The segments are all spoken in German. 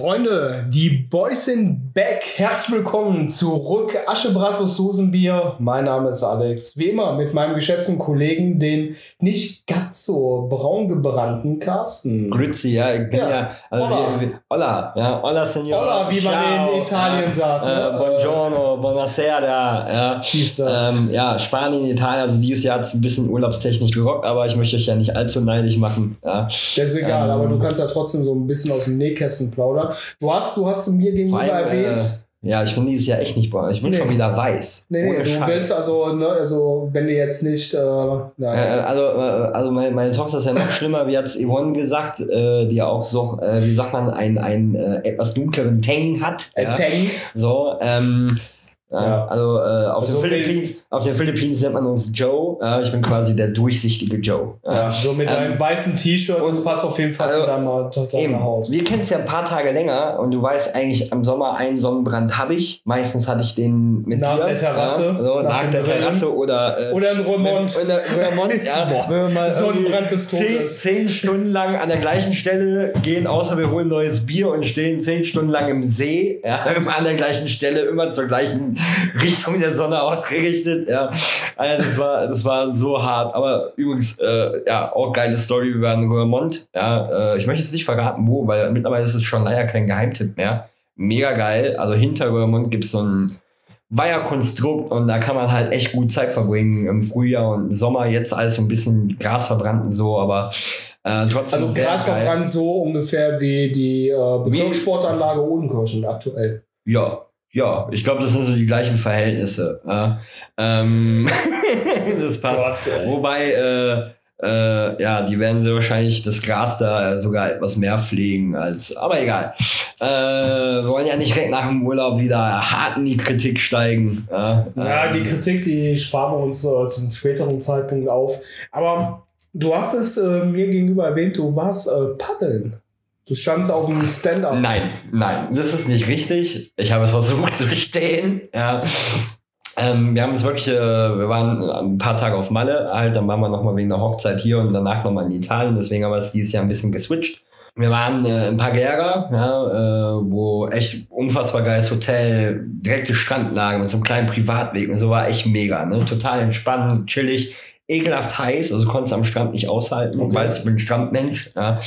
Freunde, die Boys sind back. Herzlich willkommen zurück. Aschebratwurst Dosenbier. Mein Name ist Alex. Wie immer mit meinem geschätzten Kollegen, den nicht ganz so braun gebrannten Carsten. Grüezi, ja, ich bin ja, Ja, also hola. wie, wie, hola, ja, hola, Senor. Hola, wie man Ciao, in Italien sagt, Äh, ne? buongiorno, buonasera, ja. Ist das? Ähm, ja, Spanien, Italien, also dieses Jahr hat es ein bisschen urlaubstechnisch gerockt, aber ich möchte euch ja nicht allzu neidisch machen. Ja. Das ist egal, ähm, aber du kannst ja trotzdem so ein bisschen aus dem Nähkästen plaudern. Du hast, du hast mir gegenüber allem, erwähnt. Äh, ja, ich bin dieses Jahr echt nicht braun. Ich bin Nee. schon wieder weiß. nee, nee, du Scheiß. bist also, ne, also, wenn du jetzt nicht, äh, Äh, nein. also, äh, also meine, meine Tochter ist ja noch schlimmer, wie hat's Yvonne gesagt, äh, die auch so, äh, wie sagt man, einen, einen äh, etwas dunkleren Tang hat. Äh, ja. Tang. So, ähm, ja. Also äh, auf, Also den Philippines, auf den Philippines nennt man uns Joe. Äh, ich bin quasi der durchsichtige Joe. Ja, so mit Ähm, deinem weißen T-Shirt, das passt auf jeden Fall also, zu deiner, zu deiner Eben. Haut. Wir kennen es ja ein paar Tage länger und du weißt eigentlich, am Sommer einen Sonnenbrand habe ich. Meistens hatte ich den mit Nach dir. der Terrasse, Ja, so, nach nach, der Grillen. Terrasse oder äh, Oder ein Remont. Oder Remont, ja. Boah. Wenn wir mal Sonnenbrand des Todes. Zehn, zehn Stunden lang an der gleichen Stelle gehen, außer wir holen neues Bier und stehen zehn Stunden lang im See, ja, immer an der gleichen Stelle, immer zur gleichen Richtung der Sonne ausgerichtet, ja. Also das war, das war so hart. Aber übrigens, äh, ja, auch geile Story. Wir waren in Remont, ja. Äh, ich möchte jetzt nicht verraten, wo, weil mittlerweile ist es schon leider kein Geheimtipp mehr. Mega geil. Also hinter Remont gibt es so ein Weiherkonstrukt und da kann man halt echt gut Zeit verbringen im Frühjahr und im Sommer. Jetzt alles so ein bisschen Gras verbrannt und so, aber äh, trotzdem. Also Gras verbrannt so ungefähr wie die äh, Bezirkssportanlage Odenkirchen aktuell. Ja, ja, ich glaube, das sind so die gleichen Verhältnisse. Ja. Ähm, das passt. Gott. Wobei, äh, äh, ja, die werden sehr wahrscheinlich das Gras da sogar etwas mehr pflegen als. Aber egal. Äh, wir wollen ja nicht direkt nach dem Urlaub wieder hart in die Kritik steigen. Ja, Ja, Ähm, die Kritik, die sparen wir uns äh, zum späteren Zeitpunkt auf. Aber du hattest äh, mir gegenüber erwähnt, du warst äh, paddeln. Du standst auf dem Stand-up. Nein, nein, das ist nicht richtig. Ich habe es versucht zu stehen. Ja. Ähm, wir haben es wirklich, äh, wir waren ein paar Tage auf Malle, halt, dann waren wir nochmal wegen der Hochzeit hier und danach nochmal in Italien, deswegen haben wir es dieses Jahr ein bisschen geswitcht. Wir waren äh, in Pagera, ja, äh, wo echt unfassbar geiles Hotel, direkte Strandlage mit so einem kleinen Privatweg und so war echt mega, ne? Total entspannt, chillig, ekelhaft heiß, also konnte es am Strand nicht aushalten. Okay. Ich weiß, ich bin ein Strandmensch, ja.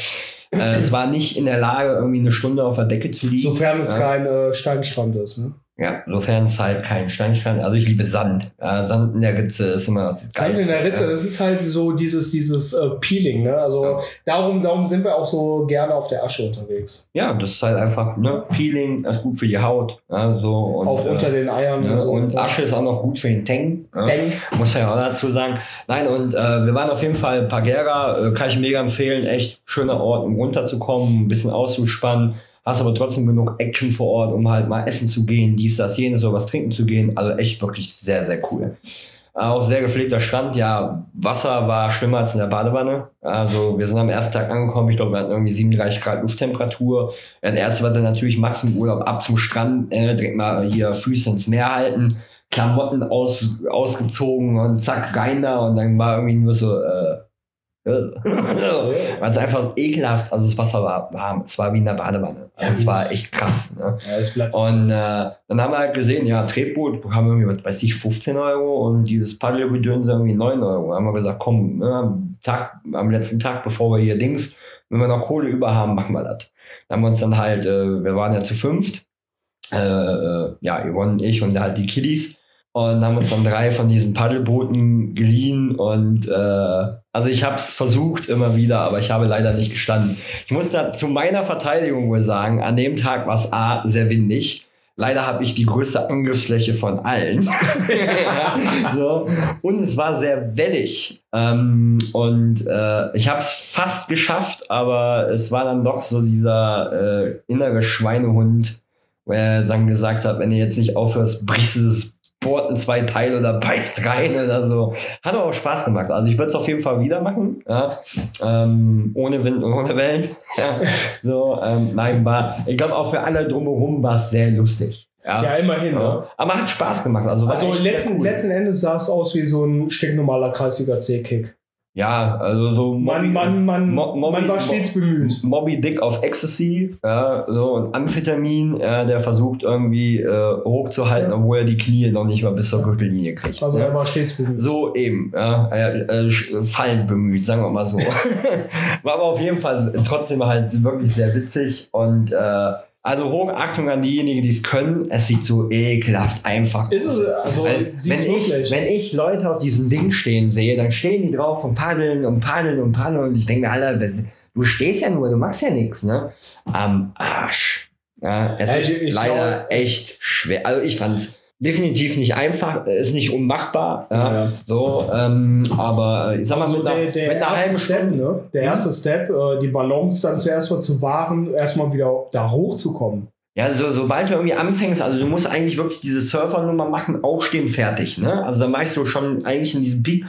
Äh, es war nicht in der Lage, irgendwie eine Stunde auf der Decke zu liegen. Sofern es ja. kein äh, Steinstrand ist. Ne? Ja, sofern es halt kein Steinstrand, also ich liebe Sand. Ja, Sand in der Ritze ist immer das Sand in der Ritze, ja. das ist halt so dieses, dieses äh, Peeling. Ne? Also Ja. darum, darum sind wir auch so gerne auf der Asche unterwegs. Ja, das ist halt einfach, ne, Peeling, das ist gut für die Haut, so. Und, auch unter äh, den Eiern ne, und so. und Asche ist auch noch gut für den Tang. Ja. Denk, Muss ja auch dazu sagen. Nein, und äh, wir waren auf jeden Fall in Pagera, äh, kann ich mega empfehlen. Echt schöner Ort, um runterzukommen, ein bisschen auszuspannen. Hast aber trotzdem genug Action vor Ort, um halt mal essen zu gehen, dies, das, jenes, so was trinken zu gehen. Also echt wirklich sehr, sehr cool. Auch sehr gepflegter Strand. Ja, Wasser war schlimmer als in der Badewanne. Also wir sind am ersten Tag angekommen. Ich glaube, wir hatten irgendwie 37 Grad Lufttemperatur. Ja, Der erste war dann natürlich Max im Urlaub ab zum Strand, äh, direkt mal hier Füße ins Meer halten. Klamotten aus, ausgezogen und zack, rein da und dann war irgendwie nur so, äh, war es einfach ekelhaft. Also das Wasser war warm, es war wie in der Badewanne. Also es war echt krass. Ne? ja, Und äh, dann haben wir halt gesehen, ja, Tretboot haben wir irgendwie, was weiß ich, 15 Euro und dieses Paddelgedöns irgendwie 9 Euro. Da haben wir gesagt, komm, ne, am, Tag, am letzten Tag, bevor wir hier Dings, wenn wir noch Kohle über haben, machen wir das. Dann haben wir uns dann halt, äh, wir waren ja zu fünft, äh, äh, ja, Yvonne und ich und halt die Kiddies und haben uns dann drei von diesen Paddelbooten geliehen und äh, also ich habe es versucht immer wieder, aber ich habe leider nicht gestanden. Ich muss da zu meiner Verteidigung wohl sagen, an dem Tag war es A, sehr windig. Leider habe ich die größte Angriffsfläche von allen. Ja, so. Und es war sehr wellig. Ähm, und äh, ich habe es fast geschafft, aber es war dann doch so dieser äh, innere Schweinehund, wo er dann gesagt hat, wenn du jetzt nicht aufhörst, brichst du das In zwei Teile oder beißt rein oder so. Hat aber auch Spaß gemacht. Also ich würde es auf jeden Fall wieder machen. Ja. Ähm, ohne Wind und ohne Wellen. Ja. So, ähm, nein, war, ich glaube auch für alle drumherum war es sehr lustig. Ja. ja, immerhin. Ne? Aber hat Spaß gemacht. Also, Also letzten, cool. letzten Endes sah es aus wie so ein stinknormaler kreisiger C-Kick. Ja, also so Man, man, man, Mo- Moby- man war stets bemüht. Moby Dick auf Ecstasy, ja, so und Amphetamin, ja, der versucht irgendwie äh, hochzuhalten, Ja. obwohl er die Knie noch nicht mal bis zur Gürtellinie kriegt. Also ne? er war stets bemüht. So eben, ja, äh, äh, fallend bemüht, sagen wir mal so. War aber auf jeden Fall trotzdem halt wirklich sehr witzig und äh, also Hochachtung an diejenigen, die es können. Es sieht so ekelhaft einfach Ist es, also Weil, wenn, ich, wirklich. wenn ich Leute auf diesem Ding stehen sehe, dann stehen die drauf und paddeln und paddeln und paddeln und ich denke mir, Alter, du stehst ja nur, du machst ja nichts, ne? Am Arsch. Ja, es Ja, ist ich- ich leider glaube- echt schwer. Also ich fand es definitiv nicht einfach, ist nicht unmachbar. Ja, Ja. So, ähm, aber äh, ich sag mal, also mit, der, der mit erste Step, ne? Der Mhm. erste Step, äh, die Balance dann zuerst mal zu wahren, erstmal wieder da hochzukommen. Ja, so, sobald du irgendwie anfängst, also du musst eigentlich wirklich diese Surfernummer machen, aufstehen, fertig. Ne? Also da machst du schon eigentlich in diesem Peak.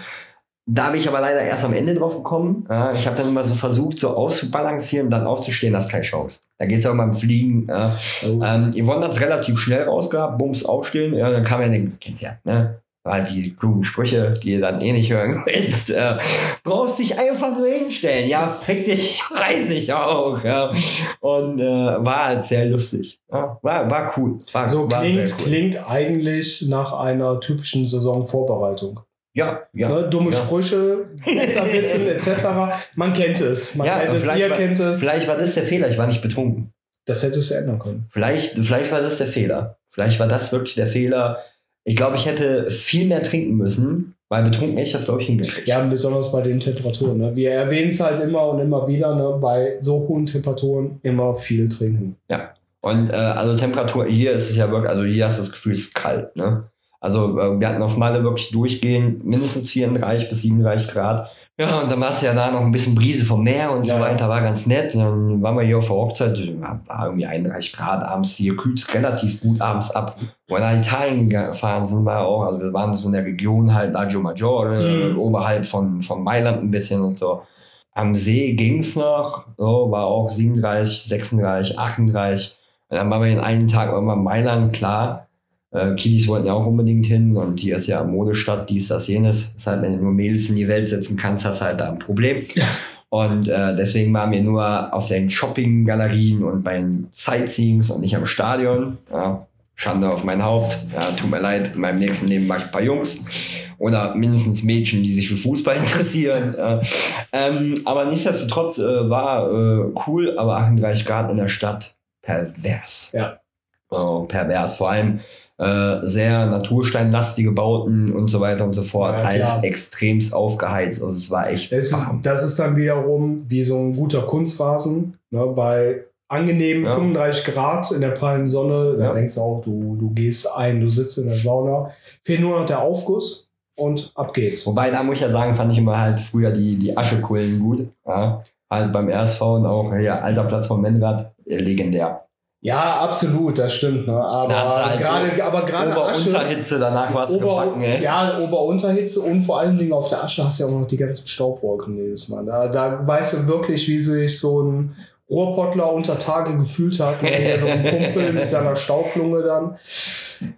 Da bin ich aber leider erst am Ende drauf gekommen. Ja, ich habe dann immer so versucht, so auszubalancieren, dann aufzustehen, das ist keine Chance. Da gehst du auch mal im Fliegen. Ja. Ähm, Yvonne hat es relativ schnell rausgehabt, Bums aufstehen. Ja, dann kam ja, den, kennst ja, ne? Halt die klugen Sprüche, die ihr dann eh nicht hören willst. Äh, brauchst dich einfach nur hinstellen. Ja, fick dich, weiß ich auch. Ja. Und äh, war halt sehr lustig. Ja, war, war cool. War, So war klingt, cool. klingt eigentlich nach einer typischen Saisonvorbereitung. Ja, ja. Ne? Dumme ja. Sprüche, besser wissen etc. Man kennt es. Man Ja, kennt es, vielleicht ihr war- kennt es. Vielleicht war das der Fehler, ich war nicht betrunken. Das hättest du ändern können. Vielleicht, vielleicht war das der Fehler. Vielleicht war das wirklich der Fehler. Ich glaube, ich hätte viel mehr trinken müssen, weil betrunken hätte ich das, glaube ich, hingekriegt. Ja, besonders bei den Temperaturen. Ne? Wir erwähnen es halt immer und immer wieder, ne? bei so hohen Temperaturen immer viel trinken. Und äh, also Temperatur, hier ist es ja wirklich, also hier hast du das Gefühl, es ist kalt. Ne? Also äh, wir hatten auf Malle wirklich durchgehend mindestens 34 bis 37 Grad. Ja, und dann war es ja da noch ein bisschen Brise vom Meer und Ja. so weiter, war ganz nett. Und dann waren wir hier auf der Hochzeit, war war irgendwie 31 Grad abends, hier kühlt es relativ gut abends ab. Wo wir nach Italien gefahren sind, war auch, also wir waren so in der Region halt Lago Maggiore, Mhm. oberhalb von, von Mailand ein bisschen und so. Am See ging's noch, so, war auch 37, 36, 38. Und dann waren wir den einen Tag irgendwann in Mailand, klar. Äh, Kiddies wollten ja auch unbedingt hin und hier ist ja Modestadt, dies, das, jenes. Das heißt, wenn du nur Mädels in die Welt setzen kannst, hast du halt da ein Problem. Und äh, deswegen waren wir nur auf den Shopping-Galerien und bei den Sightseeings und nicht am Stadion. Ja, Schande auf mein Haupt. Ja, tut mir leid, in meinem nächsten Leben mache ich ein paar Jungs. Oder mindestens Mädchen, die sich für Fußball interessieren. äh, ähm, aber nichtsdestotrotz äh, war äh, cool, aber 38 Grad in der Stadt pervers. Ja. Oh, pervers. Vor allem äh, sehr natursteinlastige Bauten und so weiter und so fort. Ja, Alles klar. extremst aufgeheizt. Also es war echt Das ist, warm. das ist dann wiederum wie so ein guter Kunstrasen, ne? bei angenehmen Ja. 35 Grad in der prallen Sonne. Da Ja. denkst du auch, du, du gehst ein, du sitzt in der Sauna. Fehlt nur noch der Aufguss und ab geht's. Wobei, da muss ich ja sagen, fand ich immer halt früher die, die Aschekullen gut. Ja. Halt beim RSV und auch hier alter Platz von Menrad, legendär. Ja, absolut, das stimmt. Ne? Aber halt gerade aber gerade Ober-Unterhitze, danach war es gebacken, ey. ja, Ober-Unterhitze und vor allen Dingen auf der Asche hast du ja auch noch die ganzen Staubwolken jedes Mal. Da, da weißt du wirklich, wie sich so ein Rohrpottler unter Tage gefühlt hat. Ne? Hier so ein Kumpel mit seiner Staublunge dann.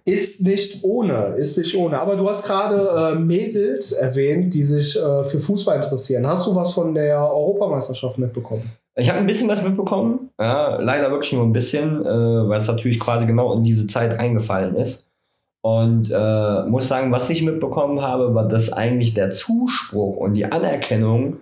Ist nicht ohne, ist nicht ohne. Aber du hast gerade äh, Mädels erwähnt, die sich äh, für Fußball interessieren. Hast du was von der Europameisterschaft mitbekommen? Ich habe ein bisschen was mitbekommen, ja, leider wirklich nur ein bisschen, äh, weil es natürlich quasi genau in diese Zeit eingefallen ist. Und äh, muss sagen, was ich mitbekommen habe, war, dass eigentlich der Zuspruch und die Anerkennung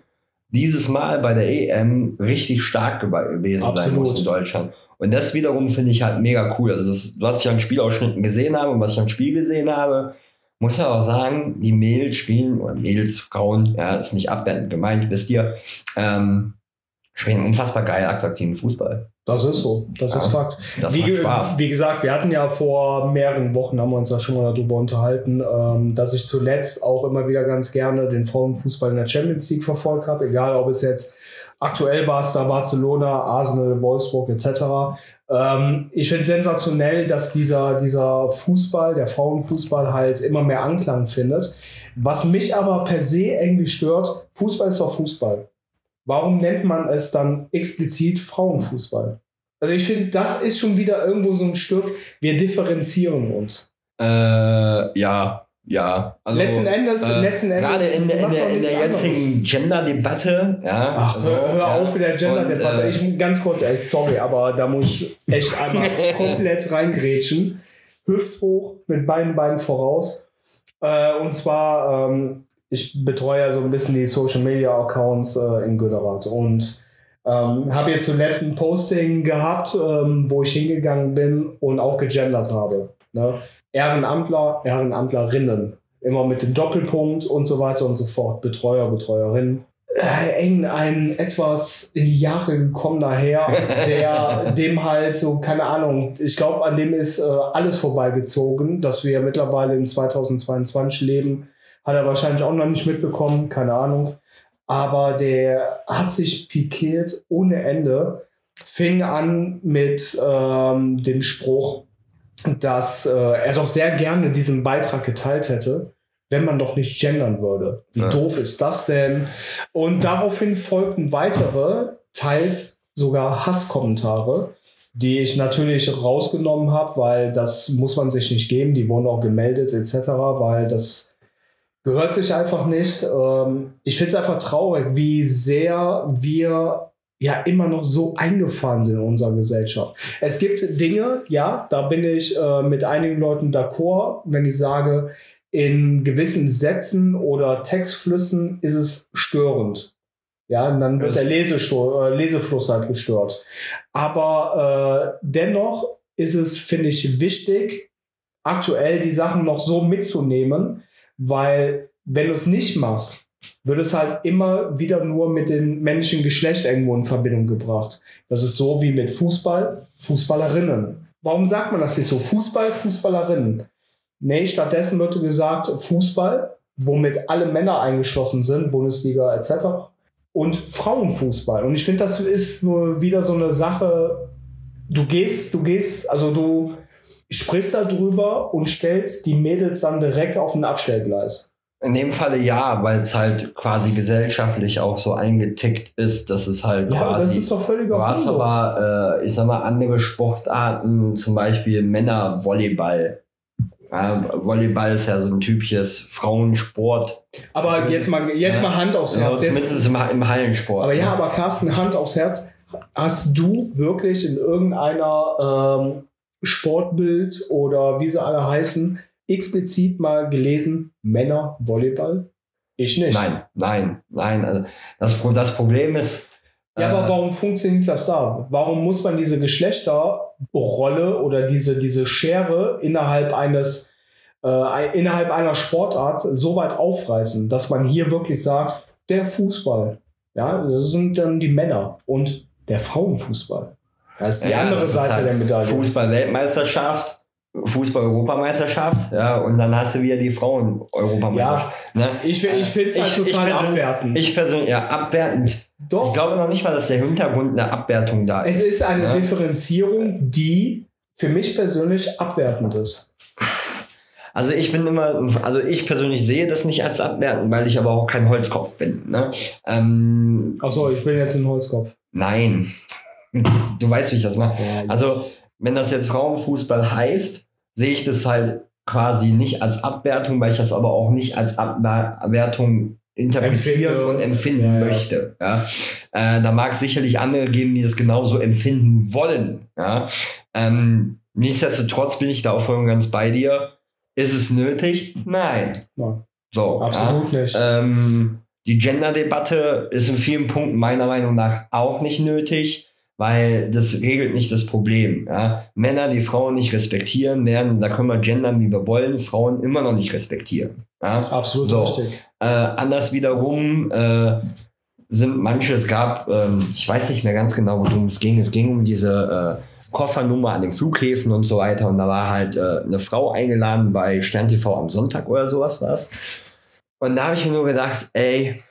dieses Mal bei der EM richtig stark gewesen sein Absolut. muss in Deutschland. Und das wiederum finde ich halt mega cool. Also das, was ich an Spielausschnitten gesehen habe und was ich am Spiel gesehen habe, muss ja auch sagen, die Mädels spielen, oder Mädels, Frauen, ja, ist nicht abwertend gemeint, wisst ihr, ähm, spielen unfassbar geil attraktiven Fußball. Das ist so, das Ja. ist Fakt. Das wie, macht Spaß. wie gesagt, wir hatten ja vor mehreren Wochen, haben wir uns da schon mal darüber unterhalten, ähm, dass ich zuletzt auch immer wieder ganz gerne den Frauenfußball in der Champions League verfolgt habe, egal ob es jetzt aktuell war es da Barcelona, Arsenal, Wolfsburg etc. Ähm, ich finde sensationell, dass dieser, dieser Fußball, der Frauenfußball halt immer mehr Anklang findet. Was mich aber per se irgendwie stört, Fußball ist doch Fußball. Warum nennt man es dann explizit Frauenfußball? Also ich finde, das ist schon wieder irgendwo so ein Stück, wir differenzieren uns. Äh, ja, ja. Also, letzten Endes, äh, letzten Endes. Gerade in, in, der, in der jetzigen Gender-Debatte, ja. Ach, also, hör, hör ja. auf mit der Gender-Debatte. Äh, ich ganz kurz, ey, sorry, aber da muss ich echt einmal komplett reingrätschen. Hüft hoch, mit beiden Beinen voraus. Äh, und zwar, ähm, ich betreue ja so ein bisschen die Social Media Accounts äh, in Götterath und ähm, habe jetzt zuletzt ein Posting gehabt, ähm, wo ich hingegangen bin und auch gegendert habe. Ne? Ehrenamtler, Ehrenamtlerinnen. Immer mit dem Doppelpunkt und so weiter und so fort. Betreuer, Betreuerinnen. Äh, ein etwas in die Jahre gekommener Herr, der dem halt so, keine Ahnung, ich glaube, an dem ist äh, alles vorbeigezogen, dass wir mittlerweile in 2022 leben. Hat er wahrscheinlich auch noch nicht mitbekommen, keine Ahnung. Aber der hat sich pikiert ohne Ende, fing an mit ähm, dem Spruch, dass äh, er doch sehr gerne diesen Beitrag geteilt hätte, wenn man doch nicht gendern würde. Wie ja. doof ist das denn? Und daraufhin folgten weitere, teils sogar Hasskommentare, die ich natürlich rausgenommen habe, weil das muss man sich nicht geben. Die wurden auch gemeldet etc., weil das gehört sich einfach nicht. Ähm, ich finde es einfach traurig, wie sehr wir ja immer noch so eingefahren sind in unserer Gesellschaft. Es gibt Dinge, ja, da bin ich äh, mit einigen Leuten d'accord, wenn ich sage, in gewissen Sätzen oder Textflüssen ist es störend. Ja, und dann wird der äh, Lesefluss halt gestört. Aber äh, dennoch ist es, finde ich, wichtig, aktuell die Sachen noch so mitzunehmen, weil wenn du es nicht machst, wird es halt immer wieder nur mit dem männlichen Geschlecht irgendwo in Verbindung gebracht. Das ist so wie mit Fußball, Fußballerinnen. Warum sagt man das nicht so? Fußball, Fußballerinnen. Nee, stattdessen wird gesagt Fußball, womit alle Männer eingeschlossen sind, Bundesliga etc. Und Frauenfußball. Und ich finde, das ist nur wieder so eine Sache, du gehst, du gehst, also du sprichst darüber und stellst die Mädels dann direkt auf ein Abstellgleis. In dem Falle ja, weil es halt quasi gesellschaftlich auch so eingetickt ist, dass es halt ja, quasi. das ist doch völlig Du hast aber, äh, ich sag mal, andere Sportarten, zum Beispiel Männervolleyball. Ja, Volleyball ist ja so ein typisches Frauensport. Aber jetzt mal, jetzt mal Hand aufs Herz. Ja, zumindest im, im Hallensport. Aber ja, aber Carsten, Hand aufs Herz. Hast du wirklich in irgendeiner ähm, Sportbild oder wie sie alle heißen, explizit mal gelesen, Männer Volleyball? Ich nicht. Nein, nein, nein. Also das, das Problem ist. Ja, aber äh, warum funktioniert das da? Warum muss man diese Geschlechterrolle oder diese, diese Schere innerhalb eines äh, innerhalb einer Sportart so weit aufreißen, dass man hier wirklich sagt, der Fußball, ja, das sind dann die Männer und der Frauenfußball. Das ist die ja, andere Seite halt der Medaille. Fußball-Weltmeisterschaft Fußball-Europameisterschaft, ja, und dann hast du wieder die Frauen-Europameisterschaft. Ja, ne? Ich, ich finde es halt total ich abwertend. Ich persönlich, ja, abwertend. Doch. Ich glaube noch nicht mal, dass der Hintergrund eine Abwertung da ist. Es ist eine ne? Differenzierung, die für mich persönlich abwertend ist. Also ich bin immer, also ich persönlich sehe das nicht als abwertend, weil ich aber auch kein Holzkopf bin. Ne? Ähm, Achso, ich bin jetzt ein Holzkopf. Nein. Du weißt, wie ich das mache. Also wenn das jetzt Frauenfußball heißt, sehe ich das halt quasi nicht als Abwertung, weil ich das aber auch nicht als Abwertung interpretieren Empfinde. und empfinden ja, möchte. Ja. Äh, da mag es sicherlich andere geben, die das genauso empfinden wollen. Ja. Ähm, nichtsdestotrotz bin ich da auch voll ganz bei dir. Ist es nötig? Nein. Nein. So, Absolut ja. nicht. Ähm, die Gender-Debatte ist in vielen Punkten meiner Meinung nach auch nicht nötig weil das regelt nicht das Problem. Ja? Männer, die Frauen nicht respektieren, werden, da können wir gendern, wie wir wollen, Frauen immer noch nicht respektieren. Ja? Absolut so. richtig. Äh, anders wiederum äh, sind manche, es gab, ähm, ich weiß nicht mehr ganz genau, worum es ging, es ging um diese äh, Koffernummer an den Flughäfen und so weiter und da war halt äh, eine Frau eingeladen bei Stern TV am Sonntag oder sowas was. Und da habe ich mir nur gedacht, ey,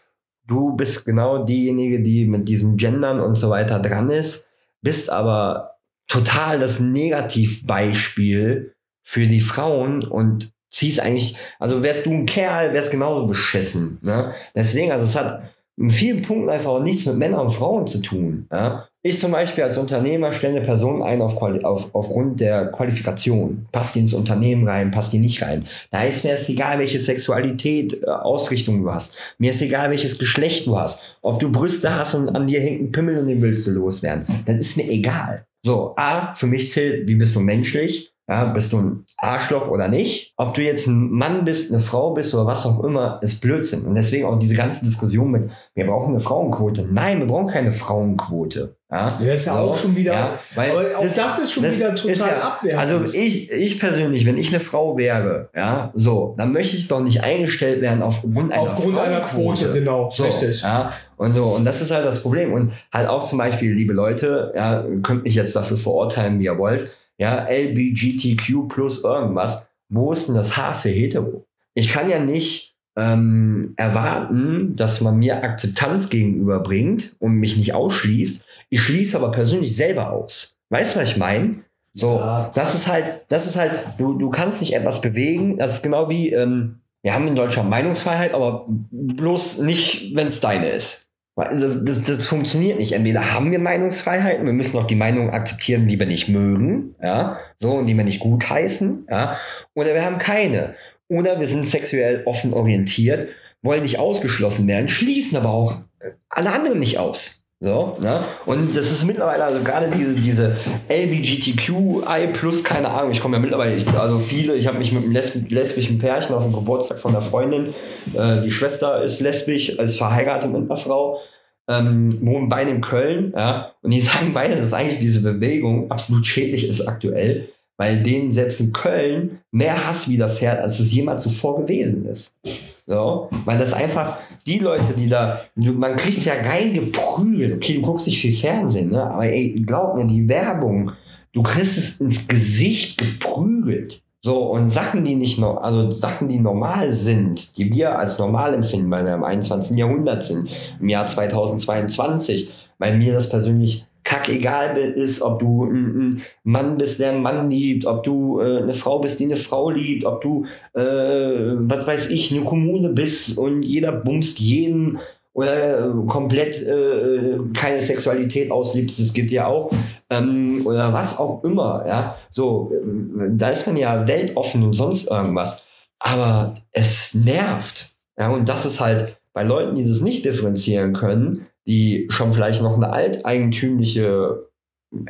du bist genau diejenige, die mit diesem Gendern und so weiter dran ist, bist aber total das Negativbeispiel für die Frauen und ziehst eigentlich, also wärst du ein Kerl, wärst genauso beschissen. Ne? Deswegen, also es hat in vielen Punkten einfach auch nichts mit Männern und Frauen zu tun. Ja? Ich zum Beispiel als Unternehmer stelle eine Person ein auf, auf, aufgrund der Qualifikation. Passt die ins Unternehmen rein, passt die nicht rein. Da ist mir es egal, welche Sexualität, äh, Ausrichtung du hast. Mir ist egal, welches Geschlecht du hast. Ob du Brüste hast und an dir hängt ein Pimmel und den willst du loswerden. Das ist mir egal. So, A, für mich zählt, wie bist du menschlich? Ja, bist du ein Arschloch oder nicht? Ob du jetzt ein Mann bist, eine Frau bist oder was auch immer, ist Blödsinn. Und deswegen auch diese ganze Diskussion mit, wir brauchen eine Frauenquote. Nein, wir brauchen keine Frauenquote. Ja, das ist ja so, auch schon wieder, ja, weil auch das, das, ist schon das wieder total ja, abwertend. Also ich, ich persönlich, wenn ich eine Frau wäre, ja, so, dann möchte ich doch nicht eingestellt werden aufgrund einer Aufgrund einer Quote, genau, so, richtig. Ja, und so, und das ist halt das Problem. Und halt auch zum Beispiel, liebe Leute, ja, könnt mich jetzt dafür verurteilen, wie ihr wollt, ja, LBGTQ plus irgendwas, wo ist denn das H für hetero? Ich kann ja nicht ähm, erwarten, dass man mir Akzeptanz gegenüberbringt und mich nicht ausschließt. Ich schließe aber persönlich selber aus. Weißt du, was ich meine? So, ja. das ist halt, das ist halt, du, du kannst nicht etwas bewegen. Das ist genau wie, ähm, wir haben in Deutschland Meinungsfreiheit, aber bloß nicht, wenn es deine ist. Das, das, das funktioniert nicht. Entweder haben wir Meinungsfreiheiten, wir müssen auch die Meinung akzeptieren, die wir nicht mögen, ja, so, und die wir nicht gutheißen, ja, oder wir haben keine. Oder wir sind sexuell offen orientiert, wollen nicht ausgeschlossen werden, schließen aber auch alle anderen nicht aus. So, ne? Und das ist mittlerweile, also gerade diese, diese LBGTQI plus, keine Ahnung, ich komme ja mittlerweile, ich, also viele, ich habe mich mit einem lesb lesbischen Pärchen auf dem Geburtstag von einer Freundin, äh, die Schwester ist lesbisch, ist verheiratet mit einer Frau, ähm, wohnen beide in Köln, ja, und die sagen beide, dass eigentlich diese Bewegung absolut schädlich ist aktuell, weil denen selbst in Köln mehr Hass widerfährt, als es jemals zuvor gewesen ist. So, weil das einfach die Leute, die da, man kriegt ja reingeprügelt. Okay, du guckst nicht viel Fernsehen, ne? aber ey, glaub mir, die Werbung, du kriegst es ins Gesicht geprügelt. So, und Sachen, die nicht noch, also Sachen, die normal sind, die wir als normal empfinden, weil wir im 21. Jahrhundert sind, im Jahr 2022, weil mir das persönlich kackegal ist, ob du ein, Mann bist, der einen Mann liebt, ob du äh, eine Frau bist, die eine Frau liebt, ob du, äh, was weiß ich, eine Kommune bist und jeder bumst jeden oder äh, komplett äh, keine Sexualität auslebst, das gibt ja auch, ähm, oder was auch immer, ja, so, äh, da ist man ja weltoffen und sonst irgendwas, aber es nervt, ja, und das ist halt bei Leuten, die das nicht differenzieren können, die schon vielleicht noch eine alteigentümliche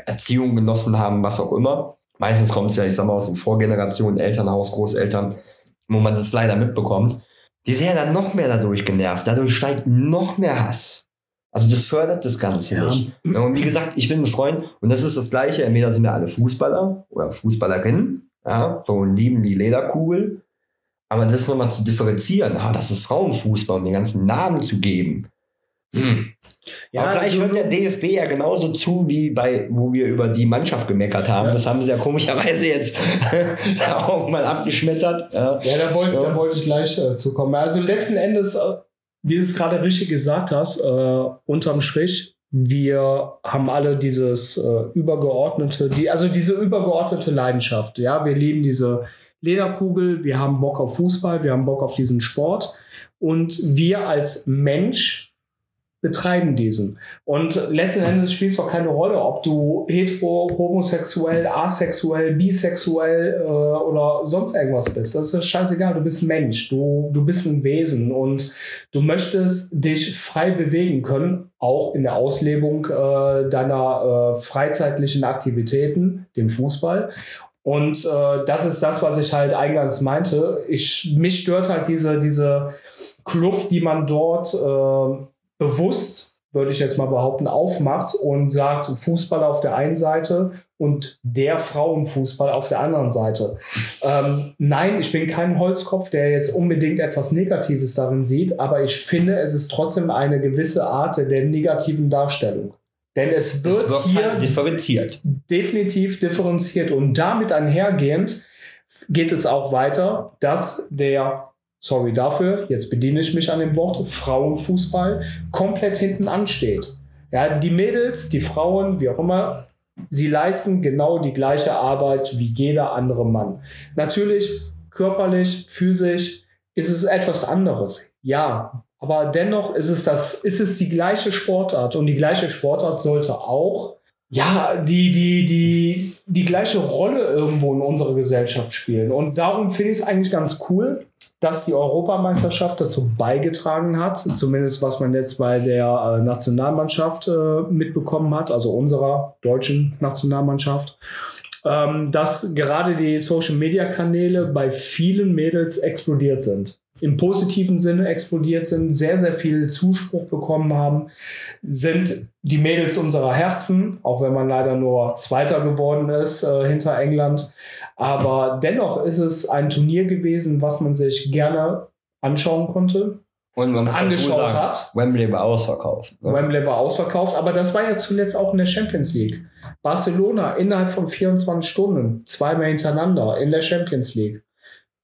Erziehung genossen haben, was auch immer. Meistens kommt es ja, ich sag mal, aus den Vorgenerationen, Elternhaus, Großeltern, wo man das leider mitbekommt. Die sind ja dann noch mehr dadurch genervt. Dadurch steigt noch mehr Hass. Also das fördert das Ganze ja. nicht. Und wie gesagt, ich bin ein Freund und das ist das Gleiche. Entweder sind wir alle Fußballer oder Fußballerinnen, ja, so lieben die Lederkugel. Aber das nochmal zu differenzieren, ah, das ist Frauenfußball und den ganzen Namen zu geben, hm. Ja, Aber vielleicht hört der DFB ja genauso zu, wie bei, wo wir über die Mannschaft gemeckert haben. Das haben sie ja komischerweise jetzt auch mal abgeschmettert. Ja, ja da wollte ja. wollt ich gleich äh, zu kommen. Also letzten Endes, äh, wie du es gerade richtig gesagt hast, äh, unterm Strich, wir haben alle dieses äh, übergeordnete, die, also diese übergeordnete Leidenschaft. Ja, wir lieben diese Lederkugel, wir haben Bock auf Fußball, wir haben Bock auf diesen Sport. Und wir als Mensch betreiben diesen. Und letzten Endes spielt es auch keine Rolle, ob du hetero, homosexuell, asexuell, bisexuell äh, oder sonst irgendwas bist. Das ist scheißegal, du bist Mensch, du, du bist ein Wesen und du möchtest dich frei bewegen können, auch in der Auslebung äh, deiner äh, freizeitlichen Aktivitäten, dem Fußball. Und äh, das ist das, was ich halt eingangs meinte. Ich, mich stört halt diese, diese Kluft, die man dort äh, bewusst, würde ich jetzt mal behaupten, aufmacht und sagt, Fußball auf der einen Seite und der Frauenfußball auf der anderen Seite. Ähm, nein, ich bin kein Holzkopf, der jetzt unbedingt etwas Negatives darin sieht, aber ich finde, es ist trotzdem eine gewisse Art der negativen Darstellung. Denn es wird, es wird hier halt differenziert. Definitiv differenziert. Und damit einhergehend geht es auch weiter, dass der sorry dafür, jetzt bediene ich mich an dem Wort, Frauenfußball komplett hinten ansteht. Ja, die Mädels, die Frauen, wie auch immer, sie leisten genau die gleiche Arbeit wie jeder andere Mann. Natürlich, körperlich, physisch ist es etwas anderes. Ja, aber dennoch ist es das, ist es die gleiche Sportart und die gleiche Sportart sollte auch ja, die, die, die, die gleiche Rolle irgendwo in unserer Gesellschaft spielen. Und darum finde ich es eigentlich ganz cool, dass die Europameisterschaft dazu beigetragen hat, zumindest was man jetzt bei der äh, Nationalmannschaft äh, mitbekommen hat, also unserer deutschen Nationalmannschaft, ähm, dass gerade die Social-Media-Kanäle bei vielen Mädels explodiert sind im positiven Sinne explodiert sind, sehr, sehr viel Zuspruch bekommen haben, sind die Mädels unserer Herzen, auch wenn man leider nur Zweiter geworden ist äh, hinter England. Aber dennoch ist es ein Turnier gewesen, was man sich gerne anschauen konnte. Und man angeschaut sagen, hat. Wembley war ausverkauft. Ne? Wembley war ausverkauft, aber das war ja zuletzt auch in der Champions League. Barcelona innerhalb von 24 Stunden, zweimal hintereinander in der Champions League.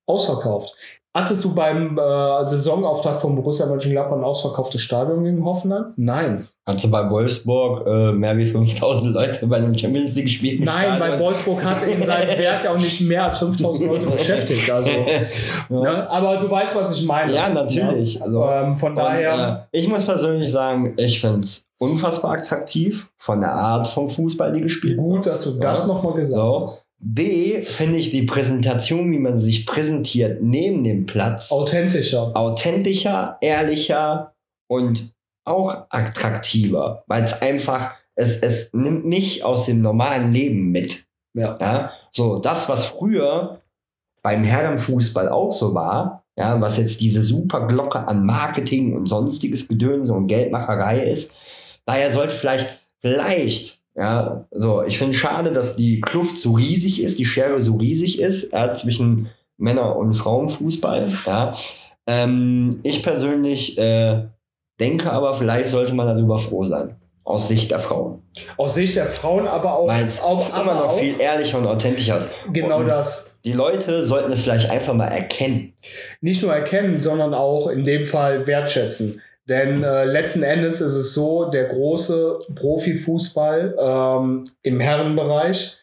Ausverkauft. Hattest du beim äh, Saisonauftakt von Borussia Mönchengladbach ein ausverkauftes Stadion gegen Hoffenheim? Nein. Hattest du bei Wolfsburg äh, mehr wie 5000 Leute bei einem Champions League Spiel? Nein, weil Wolfsburg hat in seinem Werk auch nicht mehr als 5000 Leute beschäftigt. Also, ja. ne? Aber du weißt, was ich meine. Ja, natürlich. Ja? Also, ähm, von daher. Und, äh, ich muss persönlich sagen, ich finde es unfassbar attraktiv von der Art vom Fußball, die gespielt wird. Gut, dass du das ja. nochmal gesagt so. hast. B, finde ich die Präsentation, wie man sich präsentiert neben dem Platz. Authentischer. Authentischer, ehrlicher und auch attraktiver, weil es einfach, es, es nimmt nicht aus dem normalen Leben mit. Ja. ja. So, das, was früher beim Herrenfußball auch so war, ja, was jetzt diese super Glocke an Marketing und sonstiges Gedönse und Geldmacherei ist, daher sollte vielleicht, vielleicht ja, so, ich finde schade, dass die Kluft so riesig ist, die Schere so riesig ist, ja, zwischen Männer- und Frauenfußball. Ja. Ähm, ich persönlich äh, denke aber, vielleicht sollte man darüber froh sein. Aus Sicht der Frauen. Aus Sicht der Frauen, aber auch. Weil es auch immer noch auch, viel ehrlicher und authentischer ist. Genau und das. Die Leute sollten es vielleicht einfach mal erkennen. Nicht nur erkennen, sondern auch in dem Fall wertschätzen. Denn äh, letzten Endes ist es so, der große Profifußball ähm, im Herrenbereich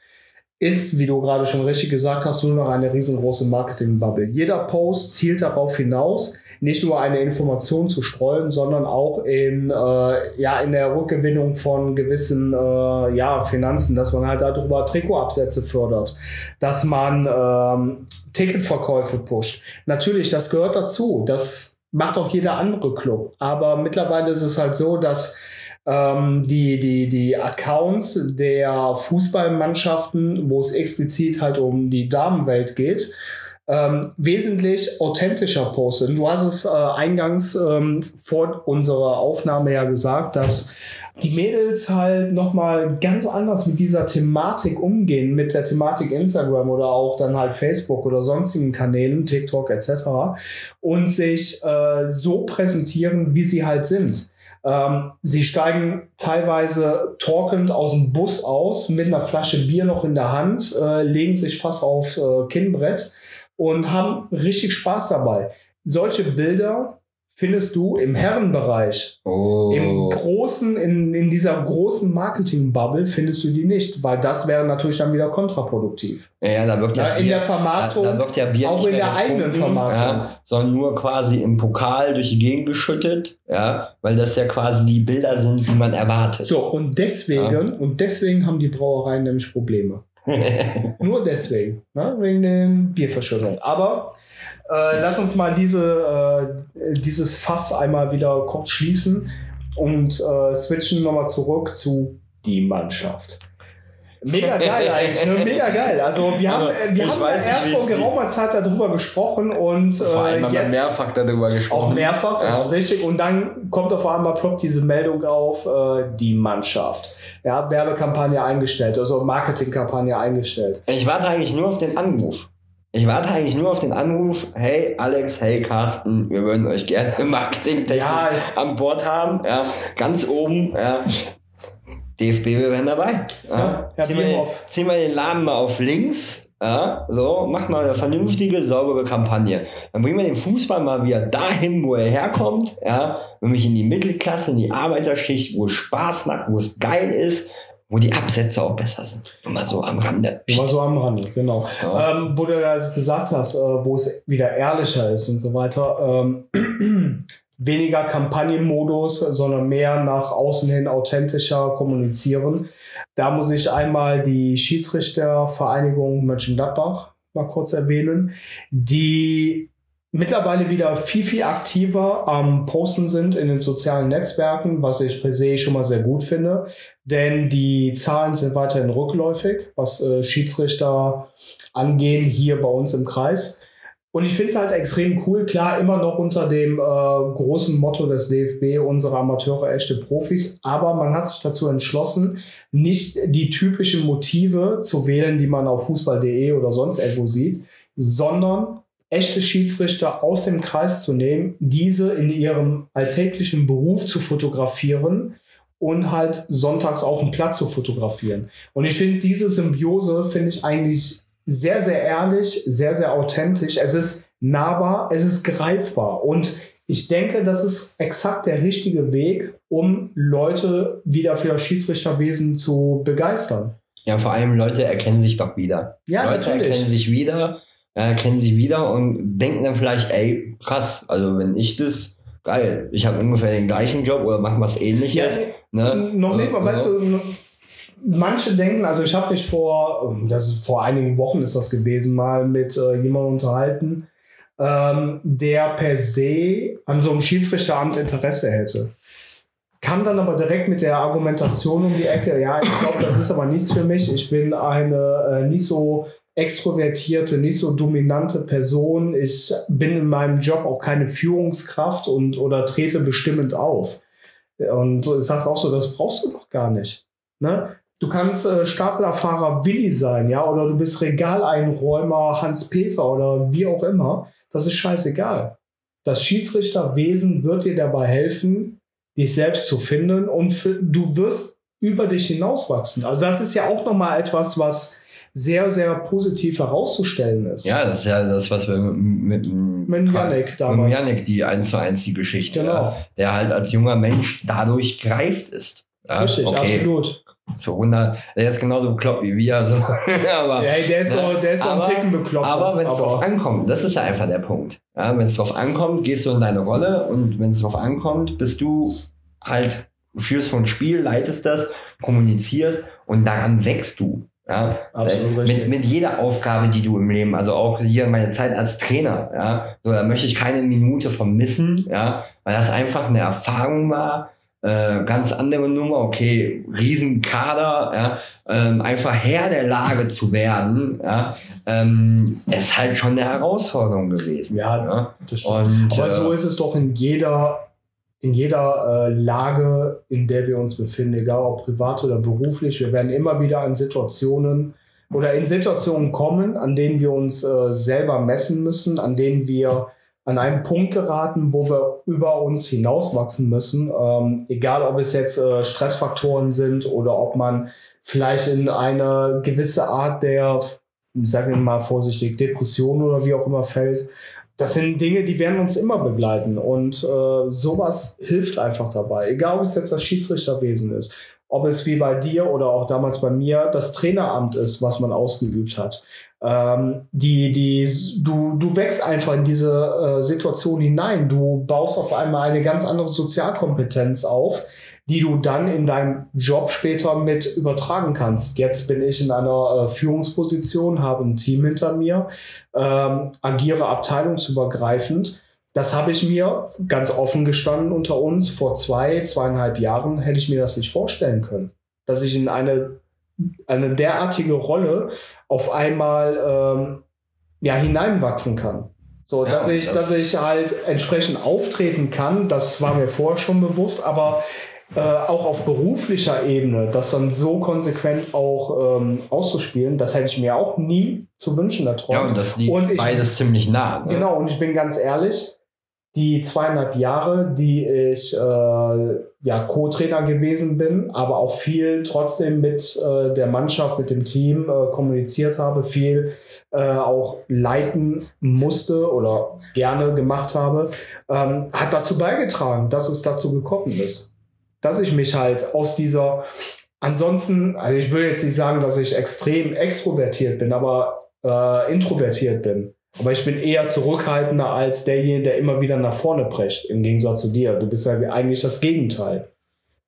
ist, wie du gerade schon richtig gesagt hast, nur noch eine riesengroße Marketingbubble. Jeder Post zielt darauf hinaus, nicht nur eine Information zu streuen, sondern auch in, äh, ja, in der Rückgewinnung von gewissen äh, ja, Finanzen, dass man halt darüber Trikotabsätze fördert, dass man ähm, Ticketverkäufe pusht. Natürlich, das gehört dazu. Das macht auch jeder andere Club. Aber mittlerweile ist es halt so, dass ähm, die, die, die Accounts der Fußballmannschaften, wo es explizit halt um die Damenwelt geht, ähm, wesentlich authentischer posten. Du hast es äh, eingangs ähm, vor unserer Aufnahme ja gesagt, dass die Mädels halt nochmal ganz anders mit dieser Thematik umgehen, mit der Thematik Instagram oder auch dann halt Facebook oder sonstigen Kanälen, TikTok etc. und sich äh, so präsentieren, wie sie halt sind. Ähm, sie steigen teilweise talkend aus dem Bus aus mit einer Flasche Bier noch in der Hand, äh, legen sich fast auf äh, Kinnbrett und haben richtig Spaß dabei. Solche Bilder findest du im Herrenbereich. Oh. Im großen, in, in dieser großen Marketing-Bubble findest du die nicht, weil das wäre natürlich dann wieder kontraproduktiv. Ja, da wirkt ja, ja in der Vermarktung, da, da wirkt ja Bier auch in der eigenen Vermarktung. Ja, sondern nur quasi im Pokal durch die Gegend geschüttet, ja, weil das ja quasi die Bilder sind, die man erwartet. So, und deswegen, ja. und deswegen haben die Brauereien nämlich Probleme. nur deswegen, ne? wegen den Bierverschüttungen. Aber äh, lass uns mal diese, äh, dieses Fass einmal wieder kurz schließen und äh, switchen nochmal zurück zu die Mannschaft. Mega geil eigentlich, ne? mega geil. Also wir haben, äh, wir haben erst vor geraumer Zeit darüber gesprochen und äh, vor allem jetzt mehrfach darüber gesprochen. Auch mehrfach, das ja. ist richtig. Und dann kommt auf einmal ploppt diese Meldung auf, äh, die Mannschaft. Ja, Werbekampagne eingestellt, also Marketingkampagne eingestellt. Ich warte eigentlich nur auf den Anruf. Ich warte eigentlich nur auf den Anruf, hey Alex, hey Carsten, wir würden euch gerne im Marketing ja. an Bord haben. Ja, ganz oben, ja. DFB, wir wären dabei. Ja. Ja, ziehen, wir, ziehen wir den Laden mal auf links. Ja, so, macht mal eine vernünftige, saubere Kampagne. Dann bringen wir den Fußball mal wieder dahin, wo er herkommt. Ja, nämlich in die Mittelklasse, in die Arbeiterschicht, wo es Spaß macht, wo es geil ist, wo die Absätze auch besser sind. Immer so am Rande. Immer so am Rande, genau. Ja. Ähm, wo du ja gesagt hast, äh, wo es wieder ehrlicher ist und so weiter. Ähm, weniger Kampagnenmodus, sondern mehr nach außen hin authentischer kommunizieren. Da muss ich einmal die Schiedsrichtervereinigung Mönchengladbach mal kurz erwähnen, die mittlerweile wieder viel, viel aktiver am Posten sind in den sozialen Netzwerken, was ich per se schon mal sehr gut finde. Denn die Zahlen sind weiterhin rückläufig, was äh, Schiedsrichter angehen hier bei uns im Kreis. Und ich finde es halt extrem cool, klar, immer noch unter dem äh, großen Motto des DFB, unsere Amateure echte Profis, aber man hat sich dazu entschlossen, nicht die typischen Motive zu wählen, die man auf fußball.de oder sonst irgendwo sieht, sondern echte Schiedsrichter aus dem Kreis zu nehmen, diese in ihrem alltäglichen Beruf zu fotografieren und halt sonntags auf dem Platz zu fotografieren. Und ich finde diese Symbiose finde ich eigentlich sehr, sehr ehrlich, sehr, sehr authentisch. Es ist nahbar, es ist greifbar und ich denke, das ist exakt der richtige Weg, um Leute wieder für das Schiedsrichterwesen zu begeistern. Ja, vor allem Leute erkennen sich doch wieder. Ja, Leute natürlich. erkennen sich wieder äh, kennen sich wieder und denken dann vielleicht, ey, krass, also wenn ich das, geil, ich habe ungefähr den gleichen Job oder mache was ähnliches. Ja, ne? Noch nicht mal, weißt du, manche denken, also ich habe mich vor, das ist vor einigen Wochen ist das gewesen, mal mit äh, jemandem unterhalten, ähm, der per se an so einem Schiedsrichteramt Interesse hätte. Kam dann aber direkt mit der Argumentation um die Ecke, ja, ich glaube, das ist aber nichts für mich. Ich bin eine äh, nicht so extrovertierte, nicht so dominante Person. Ich bin in meinem Job auch keine Führungskraft und oder trete bestimmend auf. Und ich sage auch so, das brauchst du doch gar nicht. Ne? Du kannst äh, Staplerfahrer Willi sein, ja, oder du bist Regaleinräumer Hans-Peter oder wie auch immer. Das ist scheißegal. Das Schiedsrichterwesen wird dir dabei helfen, dich selbst zu finden und für, du wirst über dich hinauswachsen. Also das ist ja auch nochmal etwas, was sehr, sehr positiv herauszustellen ist. Ja, das ist ja das, was wir mit, mit, mit Janik damals. Mit Janik, die eins zu eins die Geschichte, Genau. ja, der halt als junger Mensch dadurch greift ist. Ja, Richtig, okay, absolut. Für 100, der ist genauso bekloppt wie wir. So. aber, Ja, der ist ne? noch, der ist noch einen Ticken bekloppt. aber wenn es drauf ankommt, das ist ja einfach der Punkt. Ja, wenn es drauf ankommt, gehst du in deine Rolle und wenn es drauf ankommt, bist du halt, führst von Spiel, leitest das, kommunizierst und daran wächst du. Ja, Absolut mit, mit jeder Aufgabe, die du im Leben, also auch hier meine Zeit als Trainer, ja, so, da möchte ich keine Minute vermissen, ja, weil das einfach eine Erfahrung war, äh, ganz andere Nummer, okay, Riesenkader, ja, ähm, einfach Herr der Lage zu werden, ja, ähm, ist halt schon eine Herausforderung gewesen. Ja, ja. das stimmt. Und, Aber äh, so ist es doch in jeder, in jeder äh, Lage, in der wir uns befinden, egal ob privat oder beruflich. Wir werden immer wieder an Situationen oder in Situationen kommen, an denen wir uns äh, selber messen müssen, an denen wir an einen Punkt geraten, wo wir über uns hinauswachsen müssen. Ähm, egal, ob es jetzt äh, Stressfaktoren sind oder ob man vielleicht in eine gewisse Art der, sagen wir mal vorsichtig, Depression oder wie auch immer fällt. Das sind Dinge, die werden uns immer begleiten und äh, sowas hilft einfach dabei. Egal, ob es jetzt das Schiedsrichterwesen ist, ob es wie bei dir oder auch damals bei mir das Traineramt ist, was man ausgeübt hat. Ähm, die, die, du, du wächst einfach in diese äh, Situation hinein. Du baust auf einmal eine ganz andere Sozialkompetenz auf, die du dann in deinem Job später mit übertragen kannst. Jetzt bin ich in einer äh, Führungsposition, habe ein Team hinter mir, ähm, agiere abteilungsübergreifend. Das habe ich mir ganz offen gestanden unter uns vor zwei, zweieinhalb Jahren hätte ich mir das nicht vorstellen können, dass ich in eine, eine derartige Rolle auf einmal ähm, ja, hineinwachsen kann. So, Ja, dass ich, das- dass ich halt entsprechend auftreten kann, das war mir vorher schon bewusst, aber äh, auch auf beruflicher Ebene, das dann so konsequent auch ähm, auszuspielen, das hätte ich mir auch nie zu wünschen ja, erträumt. und das liegt Und ich- beides ziemlich nah. Ne? Genau, und ich bin ganz ehrlich, die zweieinhalb Jahre, die ich äh, ja, Co-Trainer gewesen bin, aber auch viel trotzdem mit äh, der Mannschaft, mit dem Team äh, kommuniziert habe, viel äh, auch leiten musste oder gerne gemacht habe, ähm, hat dazu beigetragen, dass es dazu gekommen ist. Dass ich mich halt aus dieser, ansonsten, also ich will jetzt nicht sagen, dass ich extrem extrovertiert bin, aber äh, introvertiert bin. Aber ich bin eher zurückhaltender als derjenige, der immer wieder nach vorne prescht, im Gegensatz zu dir. Du bist ja eigentlich das Gegenteil.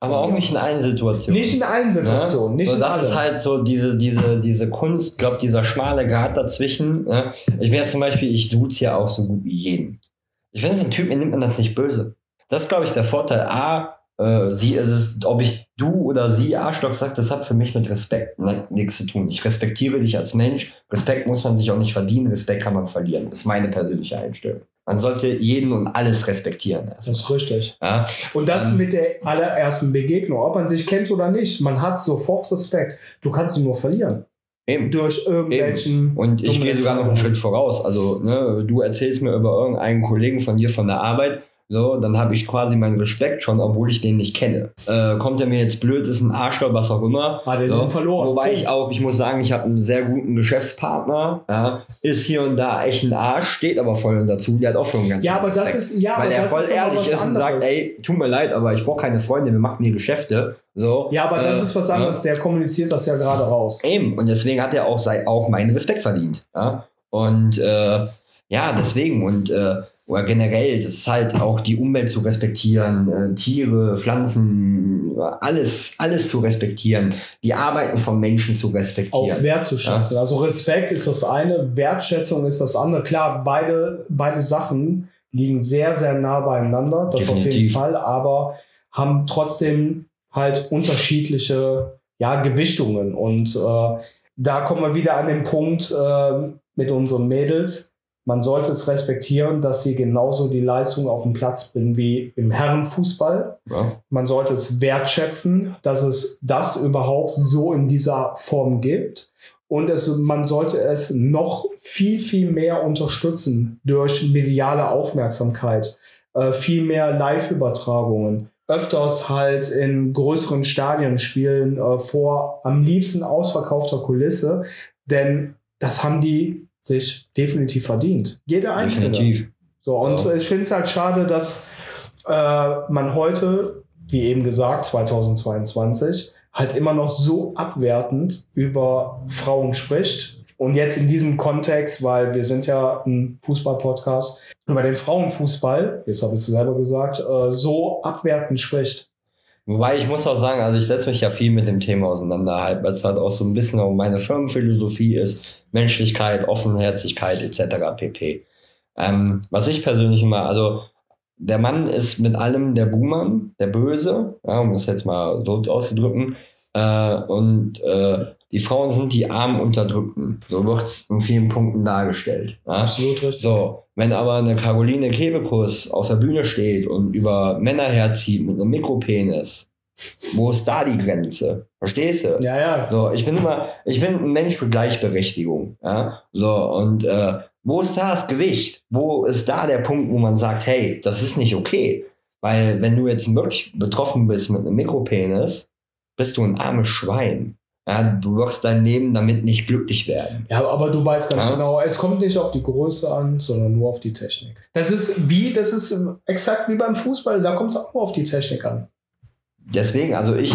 Aber auch nicht in allen Situationen. Nicht in allen Situationen, ne? nicht so, in das allen. ist halt so diese, diese, diese Kunst, glaube dieser schmale Grad dazwischen. Ne? Ich bin ja zum Beispiel, ich suche ja auch so gut wie jeden. Ich finde, so ein Typ, mir nimmt man das nicht böse. Das ist, glaube ich, der Vorteil. A, äh, sie, es ist, ob ich du oder sie Arschloch sagt, das hat für mich mit Respekt ne, nichts zu tun. Ich respektiere dich als Mensch. Respekt muss man sich auch nicht verdienen. Respekt kann man verlieren. Das ist meine persönliche Einstellung. Man sollte jeden und alles respektieren. Das ist richtig. Ja? Und das Ähm. mit der allerersten Begegnung, ob man sich kennt oder nicht, man hat sofort Respekt. Du kannst ihn nur verlieren. Eben. Durch irgendwelchen. Und ich gehe sogar noch einen. Schritt voraus. Also, ne, du erzählst mir über irgendeinen Kollegen von dir von der Arbeit, so, dann habe ich quasi meinen Respekt schon, obwohl ich den nicht kenne. Äh, kommt er mir jetzt blöd, ist ein Arschloch, was auch immer. Hat er So. den verloren. Wobei ich auch, ich muss sagen, ich habe einen sehr guten Geschäftspartner, ja, ist hier und da echt ein Arsch, steht aber voll dazu, der hat auch schon einen ganz Ja, aber das Respekt. ist, ja, Weil er das voll ehrlich ist und sagt, anderes. ey, tut mir leid, aber ich brauche keine Freunde, wir machen hier Geschäfte. So, Ja, aber das Äh, ist was anderes. Der kommuniziert das ja gerade raus. Eben, und deswegen hat er auch, sei, auch meinen Respekt verdient. Ja? Und äh, ja, deswegen und äh, oder generell, das ist halt auch die Umwelt zu respektieren, äh, Tiere, Pflanzen, alles, alles zu respektieren, die Arbeiten von Menschen zu Auch respektieren. wertzuschätzen. Also Respekt ist das eine, Wertschätzung ist das andere. Klar, beide, beide Sachen liegen sehr, sehr nah beieinander. Das auf jeden Definitiv. Fall, aber haben trotzdem halt unterschiedliche ja, Gewichtungen. Und äh, da kommen wir wieder an den Punkt äh, mit unseren Mädels. Man sollte es respektieren, dass sie genauso die Leistung auf den Platz bringen wie im Herrenfußball. Ja? Man sollte es wertschätzen, dass es das überhaupt so in dieser Form gibt. Und es, man sollte es noch viel, viel mehr unterstützen durch mediale Aufmerksamkeit, äh, viel mehr Live-Übertragungen, öfters halt in größeren Stadien spielen, äh, vor am liebsten ausverkaufter Kulisse, denn das haben die sich definitiv verdient. Jeder Einzelne. Definitiv. So, und Ja. ich finde es halt schade, dass äh, man heute, wie eben gesagt, 2022, halt immer noch so abwertend über Frauen spricht. Und jetzt in diesem Kontext, weil wir sind ja ein Fußball-Podcast, über den Frauenfußball, jetzt habe ich es selber gesagt, äh, so abwertend spricht. Wobei ich muss auch sagen, also ich setze mich ja viel mit dem Thema auseinander, halt, weil es halt auch so ein bisschen auch meine Firmenphilosophie ist, Menschlichkeit, Offenherzigkeit etc. pp. Ähm, was ich persönlich immer, also der Mann ist mit allem der Buhmann, der Böse, ja, um es jetzt mal so auszudrücken, äh, und äh, die Frauen sind die armen Unterdrückten. So wird es in vielen Punkten dargestellt. Ja? Absolut richtig. So, wenn aber eine Caroline Kebekus auf der Bühne steht und über Männer herzieht mit einem Mikropenis, wo ist da die Grenze? Verstehst du? Ja, ja. So, ich bin immer, ich bin ein Mensch für Gleichberechtigung. Ja? So, und äh, wo ist da das Gewicht? Wo ist da der Punkt, wo man sagt, hey, das ist nicht okay? Weil wenn du jetzt wirklich betroffen bist mit einem Mikropenis, bist du ein armes Schwein. Ja, du wirst dein Leben damit nicht glücklich werden. Ja, aber du weißt ganz Ja. genau, es kommt nicht auf die Größe an, sondern nur auf die Technik. Das ist wie, das ist exakt wie beim Fußball, da kommt es auch nur auf die Technik an. Deswegen, also ich,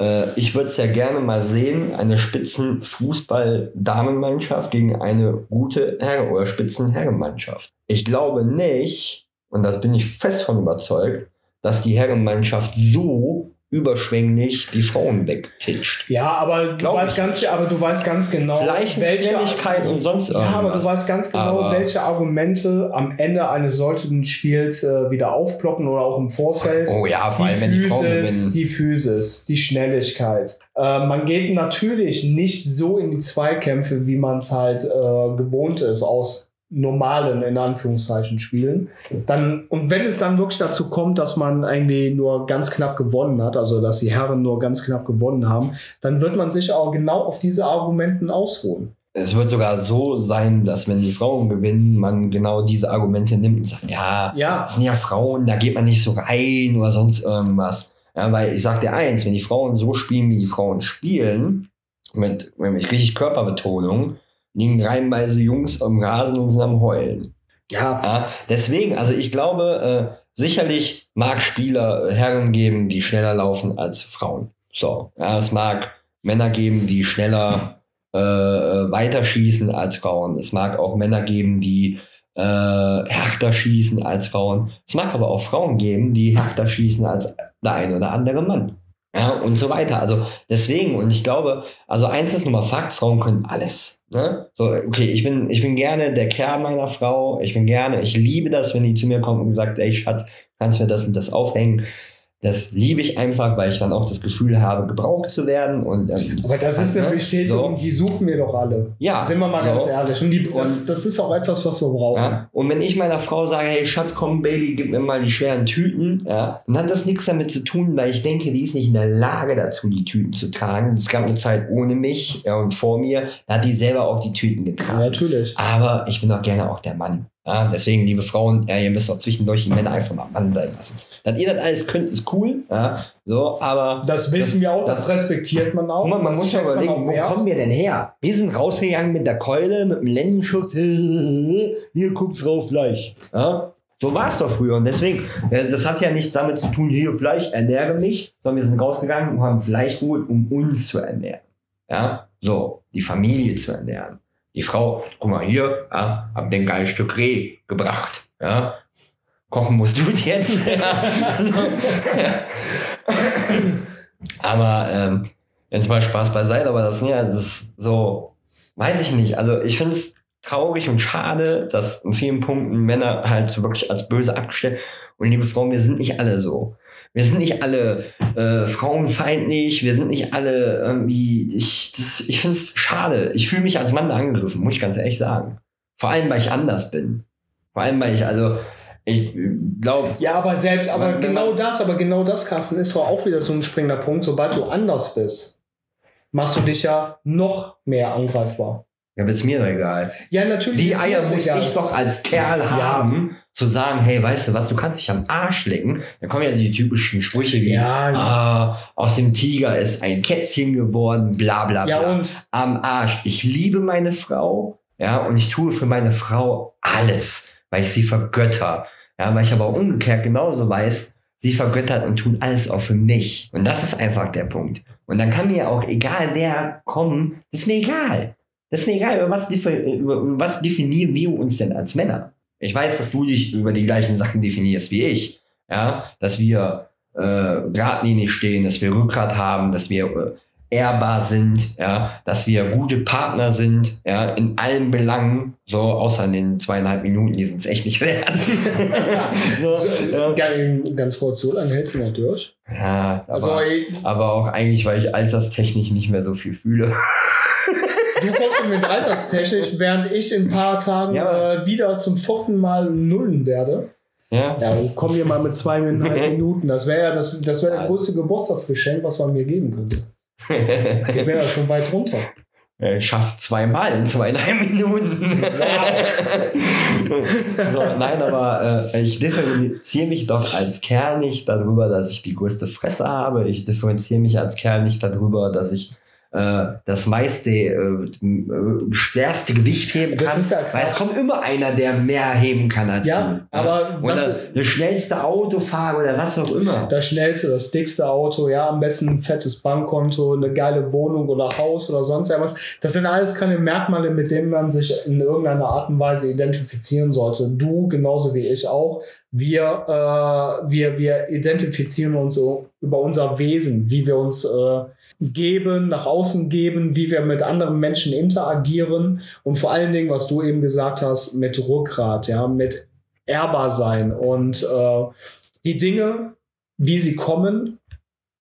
äh, ich würde es ja gerne mal sehen, eine Spitzenfußball-Damenmannschaft gegen eine gute Herren- oder Spitzenherrenmannschaft. Ich glaube nicht, und das bin ich fest von überzeugt, dass die Herrenmannschaft so überschwänglich die Frauen wegtitscht. Ja, aber du Glaub weißt ich ganz, aber du weißt ganz genau, Vielleicht Schnelligkeit und sonst Ja, aber du irgendwas. weißt ganz genau, Aber- welche Argumente am Ende eines solchen Spiels äh, wieder aufploppen oder auch im Vorfeld. Oh ja, vor allem wenn die Frauen gewinnen. die Physis, die Schnelligkeit. Äh, man geht natürlich nicht so in die Zweikämpfe, wie man es halt äh, gewohnt ist aus normalen, in Anführungszeichen, Spielen. Dann, und wenn es dann wirklich dazu kommt, dass man irgendwie nur ganz knapp gewonnen hat, also dass die Herren nur ganz knapp gewonnen haben, dann wird man sich auch genau auf diese Argumenten ausruhen. Es wird sogar so sein, dass wenn die Frauen gewinnen, man genau diese Argumente nimmt und sagt, ja, Ja, das sind ja Frauen, da geht man nicht so rein oder sonst irgendwas. Ja, weil ich sag dir eins, wenn die Frauen so spielen, wie die Frauen spielen, mit, mit richtig Körperbetonung, liegen reihenweise Jungs am Rasen und sind am Heulen. ja, Ja, deswegen, also ich glaube, äh, sicherlich mag Spieler äh, Herren geben, die schneller laufen als Frauen. So, ja, es mag Männer geben, die schneller äh, weiter schießen als Frauen. Es mag auch Männer geben, die äh, härter schießen als Frauen. Es mag aber auch Frauen geben, die härter schießen als der ein oder andere Mann. Ja, und so weiter. Also deswegen, und ich glaube, also eins ist nun mal Fakt, Frauen können alles. Ne? So, okay, ich bin, ich bin gerne der Kerl meiner Frau, ich bin gerne, ich liebe das, wenn die zu mir kommt und sagt, ey Schatz, kannst du mir das und das aufhängen? Das liebe ich einfach, weil ich dann auch das Gefühl habe, gebraucht zu werden. Und, ähm, Aber das ist eine ne? Bestätigung, So. die suchen wir doch alle. Ja. Sind wir mal so. ganz ehrlich. Und die, das, Und- das ist auch etwas, was wir brauchen. Ja? Und wenn ich meiner Frau sage, hey Schatz, komm Baby, gib mir mal die schweren Tüten, ja, dann hat das nichts damit zu tun, weil ich denke, die ist nicht in der Lage dazu, die Tüten zu tragen. Es gab eine Zeit ohne mich ja, und vor mir, da hat die selber auch die Tüten getragen. Natürlich. Aber ich bin auch gerne auch der Mann. Ja, deswegen, liebe Frauen, ja, ihr müsst auch zwischendurch die Männer einfach mal Mann sein lassen. Dass ihr das alles könnt, ist cool. Ja, so, aber Das wissen wir auch, das, das- respektiert man auch. Man Das muss ja man überlegen, wo wert. kommen wir denn her? Wir sind rausgegangen mit der Keule, mit dem Lendenschutz. Hier guckt Frau Fleisch. Ja? So war es doch früher. Und deswegen, äh, das hat ja nichts damit zu tun, hier Fleisch, ernähre mich, sondern wir sind rausgegangen und haben Fleisch geholt, um uns zu ernähren. Ja, so, die Familie zu ernähren. Die Frau, guck mal hier, ja, hab dir ein geiles Stück Reh gebracht. Ja, kochen musst du jetzt. aber ähm, jetzt mal Spaß beiseite, aber das, ja, das ist so, weiß ich nicht. Also ich finde es traurig und schade, dass in vielen Punkten Männer halt so wirklich als böse abgestellt. Und liebe Frauen, wir sind nicht alle so. Wir sind nicht alle äh, frauenfeindlich, wir sind nicht alle irgendwie. Ich, das- ich finde es schade. Ich fühle mich als Mann angegriffen, muss ich ganz ehrlich sagen. Vor allem, weil ich anders bin. Vor allem, weil ich, also, ich glaube, Ja, aber selbst, aber genau das, aber genau das, Carsten, ist doch auch wieder so ein springender Punkt. Sobald du anders bist, machst du dich ja noch mehr angreifbar. ja, ist mir doch egal. Ja, natürlich. Die Eier muss egal. ich doch als Kerl haben, zu sagen, hey, weißt du was, du kannst dich am Arsch lecken. Da kommen ja die typischen Sprüche wie, Ja, ah, aus dem Tiger ist ein Kätzchen geworden, bla bla bla. ja, und am Arsch. Ich liebe meine Frau, ja, und ich tue für meine Frau alles, weil ich sie vergötter. Ja, weil ich aber umgekehrt genauso weiß, sie vergöttert und tut alles auch für mich. Und das ist einfach der Punkt. Und dann kann mir auch egal wer kommen, das ist mir egal. Das ist mir egal, über was, über was definieren wir uns denn als Männer? Ich weiß, dass du dich über die gleichen Sachen definierst wie ich. Ja, dass wir äh, geradlinig stehen, dass wir Rückgrat haben, dass wir äh, ehrbar sind, ja, dass wir gute Partner sind, ja, in allen Belangen, so außer in den zweieinhalb Minuten, die sind es echt nicht wert. so, ja. Geil, ganz kurz, so lange hältst du noch durch. ja, aber, Also, aber auch eigentlich, weil ich alterstechnisch nicht mehr so viel fühle. du kommst mit alterstechnisch, während ich in ein paar Tagen Ja. äh, wieder zum vierten Mal nullen werde. Ja, Ja, komm hier mal mit zweieinhalb Minuten. Das wäre ja das, das wäre Ja. das größte Geburtstagsgeschenk, was man mir geben könnte. Ich wäre ja schon weit runter. Er schafft zweimal in zweieinhalb Minuten. so, nein, aber äh, ich differenziere mich doch als Kerl nicht darüber, dass ich die größte Fresse habe. Ich differenziere mich als Kerl nicht darüber, dass ich äh, das meiste, äh, äh, schwerste Gewicht heben kann. Das ist ja Weil es kommt immer einer, der mehr heben kann als Ja, du. aber Oder was, das schnellste Autofahrer oder was auch immer. das schnellste, das dickste Auto, ja, am besten ein fettes Bankkonto, eine geile Wohnung oder Haus oder sonst irgendwas. Das sind alles keine Merkmale, mit denen man sich in irgendeiner Art und Weise identifizieren sollte. Du, genauso wie ich auch. Wir, äh, wir, wir identifizieren uns so über unser Wesen, wie wir uns äh, geben, nach außen geben, wie wir mit anderen Menschen interagieren und vor allen Dingen, was du eben gesagt hast, mit Rückgrat, ja, mit ehrbar sein und äh, die Dinge, wie sie kommen,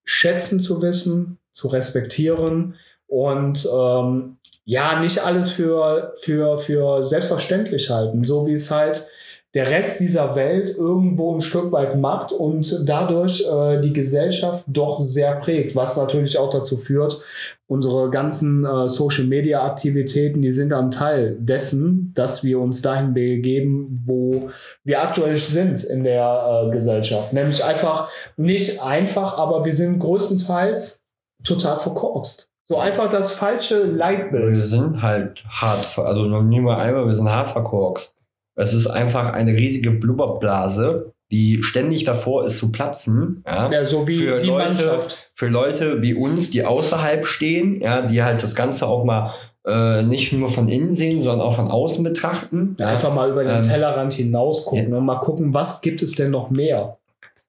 schätzen zu wissen, zu respektieren und ähm, ja, nicht alles für, für, für selbstverständlich halten, so wie es halt der Rest dieser Welt irgendwo ein Stück weit macht und dadurch äh, die Gesellschaft doch sehr prägt, was natürlich auch dazu führt, unsere ganzen äh, Social-Media-Aktivitäten, die sind ein Teil dessen, dass wir uns dahin begeben, wo wir aktuell sind in der äh, Gesellschaft. Nämlich einfach, nicht einfach, aber wir sind größtenteils total verkorkst. So einfach das falsche Wir Leitbild. sind halt hart, also noch nie mal einmal, wir sind hart verkorkst. Es ist einfach eine riesige Blubberblase, die ständig davor ist zu platzen. Ja? Ja, so wie Für die Leute- Mannschaft. Für Leute wie uns, die außerhalb stehen, ja, die halt das Ganze auch mal äh, nicht nur von innen sehen, sondern auch von außen betrachten. Ja, einfach mal über den Ähm, Tellerrand hinaus gucken und mal gucken, was gibt es denn noch mehr?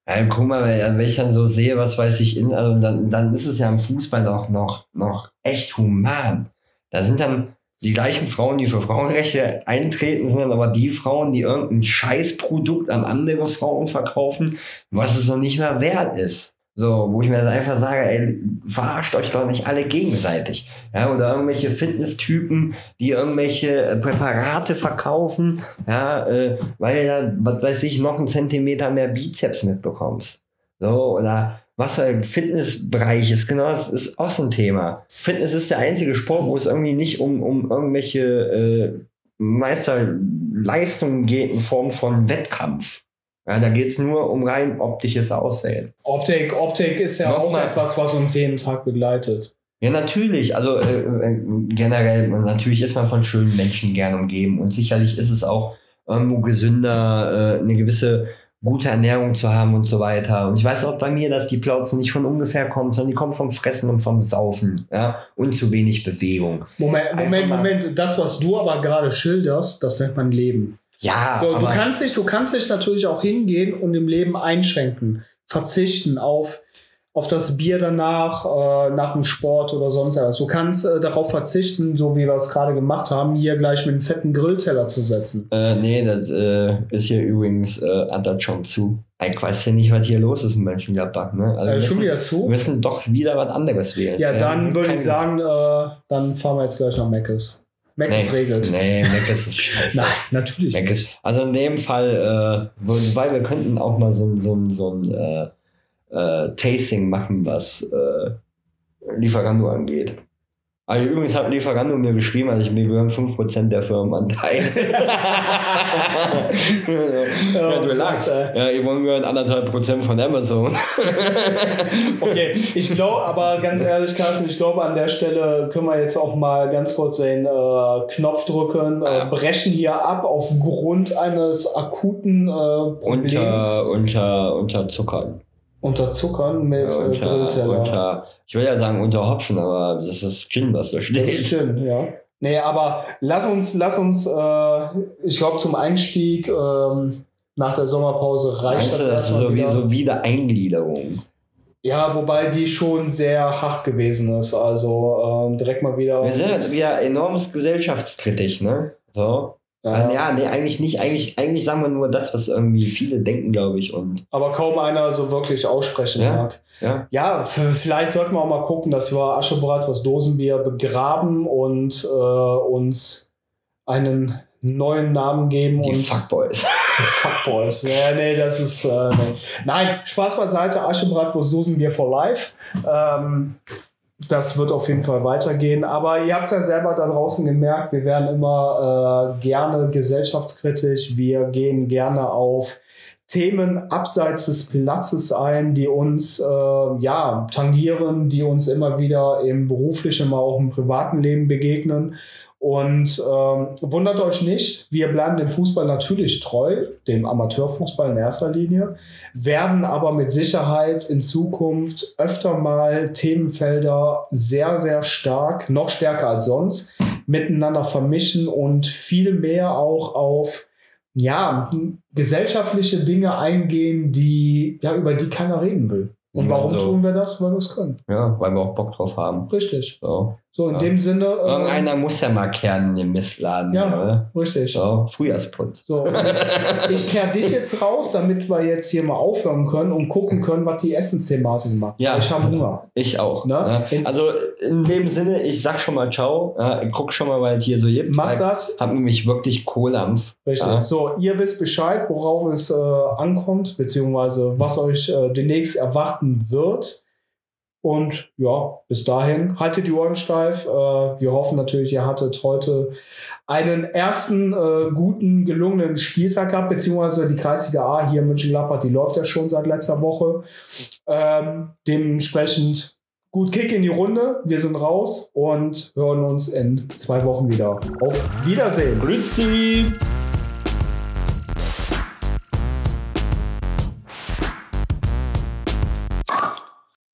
Ja, guck mal, wenn ich dann so sehe, was weiß ich, in, also dann, dann ist es ja im Fußball noch, noch, noch echt human. Da sind dann die gleichen Frauen, die für Frauenrechte eintreten, sind aber die Frauen, die irgendein Scheißprodukt an andere Frauen verkaufen, was es noch nicht mehr wert ist. So, wo ich mir dann einfach sage, ey, verarscht euch doch nicht alle gegenseitig. Ja, oder irgendwelche Fitnesstypen, die irgendwelche äh, Präparate verkaufen, ja, äh, weil du da, was weiß ich, noch einen Zentimeter mehr Bizeps mitbekommst. So, oder was für Fitnessbereich ist, genau, das ist auch so ein Thema. Fitness ist der einzige Sport, wo es irgendwie nicht um, um irgendwelche äh, Meisterleistungen geht in Form von Wettkampf. Ja, da geht es nur um rein optisches Aussehen. Optik, Optik ist ja auch Nochmal. etwas, was uns jeden Tag begleitet. Ja, natürlich. Also äh, äh, generell, natürlich ist man von schönen Menschen gern umgeben und sicherlich ist es auch irgendwo gesünder, äh, eine gewisse gute Ernährung zu haben und so weiter. Und ich weiß auch bei mir, dass die Plauzen nicht von ungefähr kommen, sondern die kommen vom Fressen und vom Saufen, ja, und zu wenig Bewegung. Moment, Moment, Moment. Das, was du aber gerade schilderst, das nennt man Leben. Ja, So, du kannst dich, du kannst dich natürlich auch hingehen und im Leben einschränken, verzichten auf, auf das Bier danach, äh, nach dem Sport oder sonst etwas. Du kannst äh, darauf verzichten, so wie wir es gerade gemacht haben, hier gleich mit einem fetten Grillteller zu setzen. äh, nee, das äh, ist hier übrigens äh, Anton schon zu. Ich weiß ja nicht, was hier los ist in Mönchengladbach. Ne? Also Äh, wir schon wieder Wir zu? müssen doch wieder was anderes wählen. Ja, dann Äh, würde ich sagen, äh, dann fahren wir jetzt gleich nach Meckes. Meckes Nee, regelt. Nee, Mac ist scheiße. Nein, natürlich Mac nicht. ist, also in dem Fall, äh, weil wir könnten auch mal so, ein- so, ein- so ein äh, äh, Tasting machen, was äh, Lieferando angeht. Also übrigens hat Lieferando mir geschrieben, also ich mir gehören 5% der Firmenanteil. ja, du Oh lagst. Ey. Ja, ihr wollen gehören anderthalb Prozent von Amazon. Okay, ich glaube aber ganz ehrlich, Carsten, ich glaube an der Stelle können wir jetzt auch mal ganz kurz den äh, Knopf drücken, äh, Ja. brechen hier ab aufgrund eines akuten äh, Problems unter, unter, unter Zuckern. Unter Zuckern mit Ja, äh, unter, unter, ich will ja sagen unter Hopfen, aber das ist Gin, was da Das steht. ist schön, ja. Nee, aber lass uns, lass uns, äh, ich glaube zum Einstieg ähm, nach der Sommerpause reicht Meinst du, das das ist so wie wieder. so Wiedereingliederung? Ja, wobei die schon sehr hart gewesen ist. Also ähm, direkt mal wieder. Wir sind jetzt wieder enormes gesellschaftskritisch, ne? So. Ja. ja, nee, eigentlich nicht. Eigentlich, eigentlich sagen wir nur das, was irgendwie viele denken, glaube ich. Und aber kaum einer so wirklich aussprechen Ja. mag. ja, Ja, vielleicht sollten wir auch mal gucken, dass wir Aschebrat, was Dosenbier begraben und äh, uns einen neuen Namen geben die und Fuckboys. die Fuckboys. Ja, nee, das ist. Äh, nee. Nein, Spaß beiseite, Aschebrat, was Dosenbier for life. Ähm, das wird auf jeden Fall weitergehen. Aber ihr habt es ja selber da draußen gemerkt, wir werden immer äh, gerne gesellschaftskritisch. Wir gehen gerne auf Themen abseits des Platzes ein, die uns äh, ja tangieren, die uns immer wieder im beruflichen, aber auch im privaten Leben begegnen. Und ähm, wundert euch nicht, wir bleiben dem Fußball natürlich treu, dem Amateurfußball in erster Linie, werden aber mit Sicherheit in Zukunft öfter mal Themenfelder sehr, sehr stark, noch stärker als sonst, miteinander vermischen und viel mehr auch auf ja, gesellschaftliche Dinge eingehen, die, ja, über die keiner reden will. Und warum Also, tun wir das? Weil wir es können. Ja, weil wir auch Bock drauf haben. Richtig. So. So, in Ja. dem Sinne. äh, Irgendeiner muss ja mal kehren in dem Mistladen, Ja. oder? Richtig. So, Frühjahrsputz. So, ich, ich kehre dich jetzt raus, damit wir jetzt hier mal aufhören können und gucken können, was die Essensthematik macht. Ja. Ich habe Hunger. Ich auch. Ne? Ne? In- Also in dem Sinne, ich sag schon mal ciao. Ja, ich guck schon mal, was es hier so gibt. Macht das. hab nämlich wirklich Kohlampf. Richtig. Ja. So, ihr wisst Bescheid, worauf es äh, ankommt, beziehungsweise was euch äh, demnächst erwarten wird. Und ja, bis dahin, haltet die Ohren steif. Äh, wir hoffen natürlich, ihr hattet heute einen ersten äh, guten, gelungenen Spieltag gehabt, beziehungsweise die Kreisliga A hier in Mönchengladbach, die läuft ja schon seit letzter Woche. Ähm, dementsprechend gut Kick in die Runde. Wir sind raus und hören uns in zwei Wochen wieder. Auf Wiedersehen. Grüezi!